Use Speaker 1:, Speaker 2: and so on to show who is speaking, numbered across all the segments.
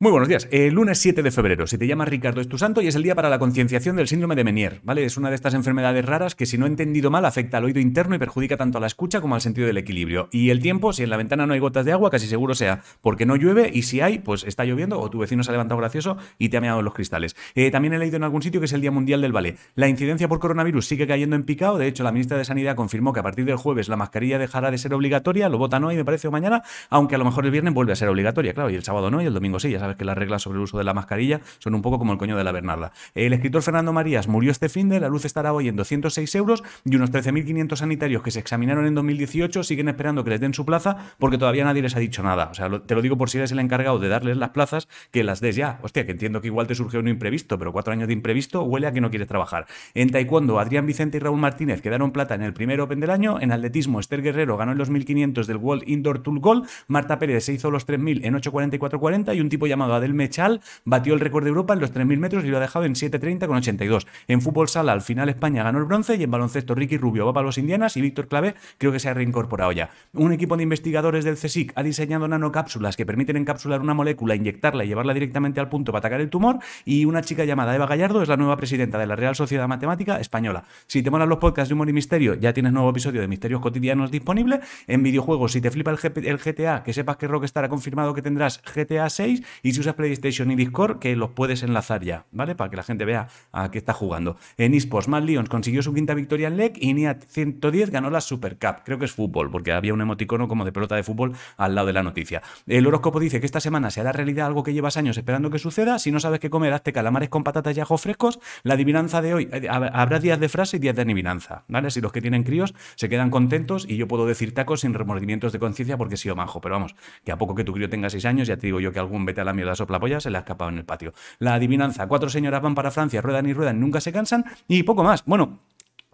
Speaker 1: Muy buenos días. El lunes 7 de febrero, si te llamas Ricardo es tu santo y es el día para la concienciación del síndrome de Menier, ¿vale? Es una de estas enfermedades raras que si no he entendido mal afecta al oído interno y perjudica tanto a la escucha como al sentido del equilibrio. Y el tiempo, si en la ventana no hay gotas de agua, casi seguro sea porque no llueve y si hay, pues está lloviendo o tu vecino se ha levantado gracioso y te ha meado los cristales. Eh, también he leído en algún sitio que es el Día Mundial del Ballet. La incidencia por coronavirus sigue cayendo en picado, de hecho la ministra de Sanidad confirmó que a partir del jueves la mascarilla dejará de ser obligatoria, lo votan hoy me parece o mañana, aunque a lo mejor el viernes vuelve a ser obligatoria, claro, y el sábado no y el domingo sí, ya sabes que las reglas sobre el uso de la mascarilla son un poco como el coño de la Bernarda. El escritor Fernando Marías murió este fin de, la luz estará hoy en 206 euros y unos 13.500 sanitarios que se examinaron en 2018 siguen esperando que les den su plaza porque todavía nadie les ha dicho nada. O sea, te lo digo por si eres el encargado de darles las plazas, que las des ya. Hostia, que entiendo que igual te surgió un imprevisto, pero cuatro años de imprevisto huele a que no quieres trabajar. En taekwondo, Adrián Vicente y Raúl Martínez quedaron plata en el primer Open del año. En atletismo, Esther Guerrero ganó en los 1.500 del World Indoor Tool Goal. Marta Pérez se hizo los 3.000 en 8.44.40 y un tipo llamado Adel Mechal batió el récord de Europa en los 3.000 metros y lo ha dejado en 7.30 con 82. En fútbol sala, al final España ganó el bronce y en baloncesto Ricky Rubio va para los Indianas y Víctor Clavé creo que se ha reincorporado ya. Un equipo de investigadores del CSIC ha diseñado nanocápsulas que permiten encapsular una molécula, inyectarla y llevarla directamente al punto para atacar el tumor y una chica llamada Eva Gallardo es la nueva presidenta de la Real Sociedad Matemática Española. Si te molan los podcasts de humor y misterio, ya tienes nuevo episodio de Misterios Cotidianos disponible. En videojuegos, si te flipa el, el GTA, que sepas que Rockstar ha confirmado que tendrás GTA 6 y si usas PlayStation y Discord, que los puedes enlazar ya, ¿vale? Para que la gente vea a qué está jugando. En eSports, Matt Lions consiguió su quinta victoria en LEC y NIAT 110 ganó la Super Cup. Creo que es fútbol, porque había un emoticono como de pelota de fútbol al lado de la noticia. El horóscopo dice que esta semana se hará realidad algo que llevas años esperando que suceda. Si no sabes qué comer, hazte calamares con patatas y ajo frescos. La adivinanza de hoy, eh, habrá días de frase y días de adivinanza, ¿vale? Si los que tienen críos se quedan contentos y yo puedo decir tacos sin remordimientos de conciencia porque he sido majo. Pero vamos, que a poco que tu crío tenga seis años, ya te digo yo que algún vete a la mierda sopla polla se le ha escapado en el patio. La adivinanza, cuatro señoras van para Francia, ruedan y ruedan, nunca se cansan y poco más. Bueno,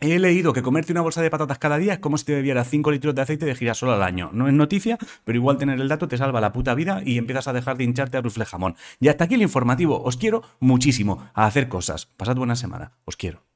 Speaker 1: He leído que comerte una bolsa de patatas cada día es como si te bebieras 5 litros de aceite de girasol al año. No es noticia, pero igual tener el dato te salva la puta vida y empiezas a dejar de hincharte a rufle jamón. Y hasta aquí el informativo. Os quiero muchísimo a hacer cosas. Pasad buena semana. Os quiero.